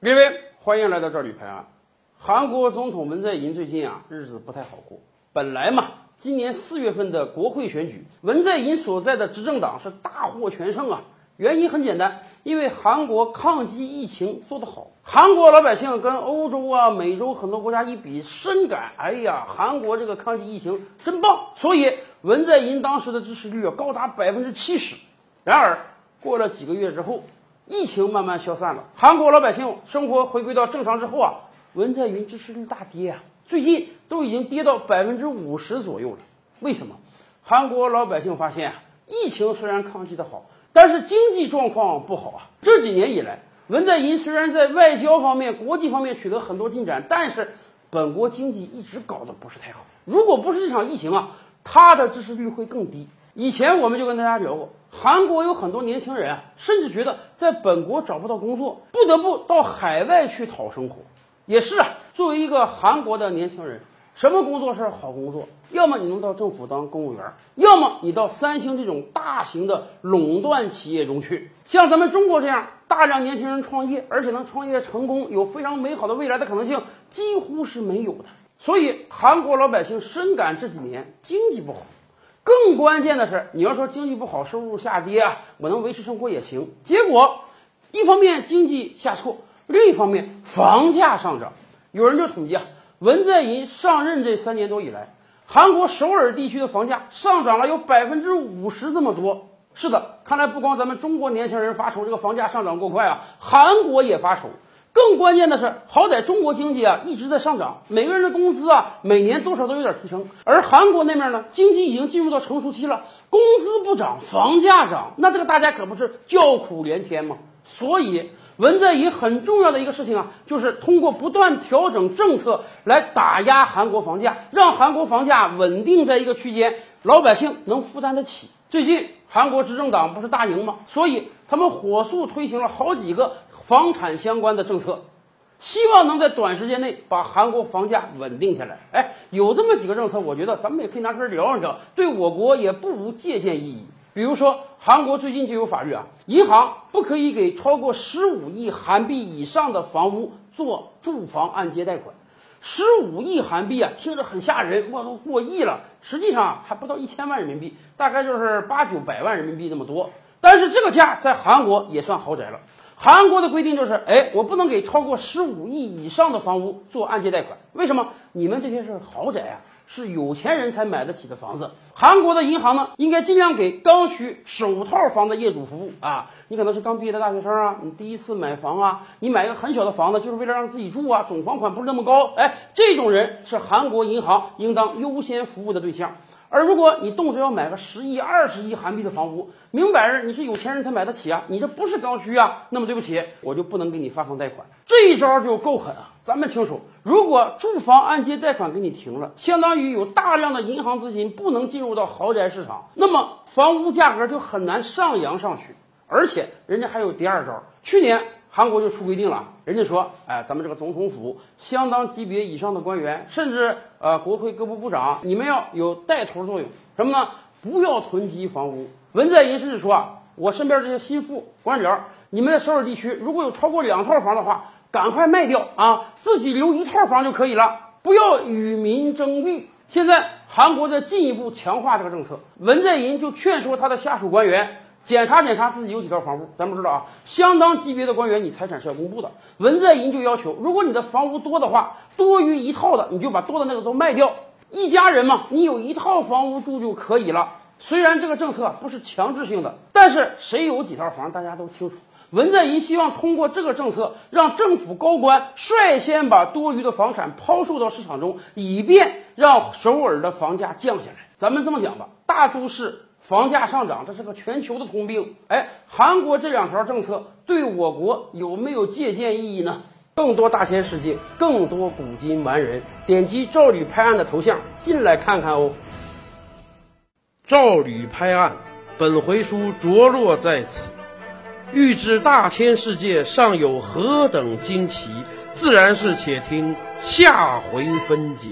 各位，欢迎来到这里拍案。韩国总统文在寅最近啊，日子不太好过。本来嘛，今年四月份的国会选举，文在寅所在的执政党是大获全胜啊。原因很简单，因为韩国抗击疫情做得好。韩国老百姓跟欧洲啊、美洲很多国家一比，深感哎呀，韩国这个抗击疫情真棒。所以文在寅当时的支持率高达百分之七十。然而过了几个月之后，疫情慢慢消散了，韩国老百姓生活回归到正常之后啊，文在寅支持率大跌啊，最近都已经跌到百分之五十左右了。为什么？韩国老百姓发现啊，疫情虽然抗击的好。但是经济状况不好啊！这几年以来，文在寅虽然在外交方面、国际方面取得很多进展，但是本国经济一直搞得不是太好。如果不是这场疫情啊，他的支持率会更低。以前我们就跟大家聊过，韩国有很多年轻人啊，甚至觉得在本国找不到工作，不得不到海外去讨生活。也是啊，作为一个韩国的年轻人。什么工作是好工作？要么你能到政府当公务员，要么你到三星这种大型的垄断企业中去。像咱们中国这样大量年轻人创业，而且能创业成功，有非常美好的未来的可能性，几乎是没有的。所以韩国老百姓深感这几年经济不好。更关键的是，你要说经济不好，收入下跌啊，我能维持生活也行。结果，一方面经济下挫，另一方面房价上涨。有人就统计啊。文在寅上任这三年多以来，韩国首尔地区的房价上涨了有百分之五十这么多。是的，看来不光咱们中国年轻人发愁这个房价上涨过快啊，韩国也发愁。更关键的是，好歹中国经济啊一直在上涨，每个人的工资啊每年多少都有点提升。而韩国那面呢，经济已经进入到成熟期了，工资不涨，房价涨，那这个大家可不是叫苦连天吗？所以。文在寅很重要的一个事情啊，就是通过不断调整政策来打压韩国房价，让韩国房价稳定在一个区间，老百姓能负担得起。最近韩国执政党不是大赢吗？所以他们火速推行了好几个房产相关的政策，希望能在短时间内把韩国房价稳定下来。哎，有这么几个政策，我觉得咱们也可以拿出来聊一聊，对我国也不无借鉴意义。比如说，韩国最近就有法律啊，银行不可以给超过十五亿韩币以上的房屋做住房按揭贷款。十五亿韩币啊，听着很吓人，哇，都过亿了。实际上还不到一千万人民币，大概就是八九百万人民币那么多。但是这个价在韩国也算豪宅了。韩国的规定就是，哎，我不能给超过十五亿以上的房屋做按揭贷款。为什么？你们这些是豪宅啊。是有钱人才买得起的房子。韩国的银行呢，应该尽量给刚需首套房的业主服务啊。你可能是刚毕业的大学生啊，你第一次买房啊，你买一个很小的房子就是为了让自己住啊，总房款不是那么高，哎，这种人是韩国银行应当优先服务的对象。而如果你动辄要买个十亿、二十亿韩币的房屋，明摆着你是有钱人才买得起啊，你这不是刚需啊，那么对不起，我就不能给你发放贷款。这一招就够狠啊！咱们清楚，如果住房按揭贷款给你停了，相当于有大量的银行资金不能进入到豪宅市场，那么房屋价格就很难上扬上去。而且人家还有第二招，去年。韩国就出规定了，人家说，哎，咱们这个总统府相当级别以上的官员，甚至呃国会各部部长，你们要有带头作用，什么呢？不要囤积房屋。文在寅甚至说啊，我身边这些心腹官僚，你们在首尔地区如果有超过两套房的话，赶快卖掉啊，自己留一套房就可以了，不要与民争利。现在韩国在进一步强化这个政策，文在寅就劝说他的下属官员。检查检查自己有几套房屋，咱不知道啊。相当级别的官员，你财产是要公布的。文在寅就要求，如果你的房屋多的话，多于一套的，你就把多的那个都卖掉。一家人嘛，你有一套房屋住就可以了。虽然这个政策不是强制性的，但是谁有几套房，大家都清楚。文在寅希望通过这个政策，让政府高官率先把多余的房产抛售到市场中，以便让首尔的房价降下来。咱们这么讲吧，大都市。房价上涨，这是个全球的通病。哎，韩国这两条政策对我国有没有借鉴意义呢？更多大千世界，更多古今完人，点击赵吕拍案的头像进来看看哦。赵吕拍案，本回书着落在此。欲知大千世界尚有何等惊奇，自然是且听下回分解。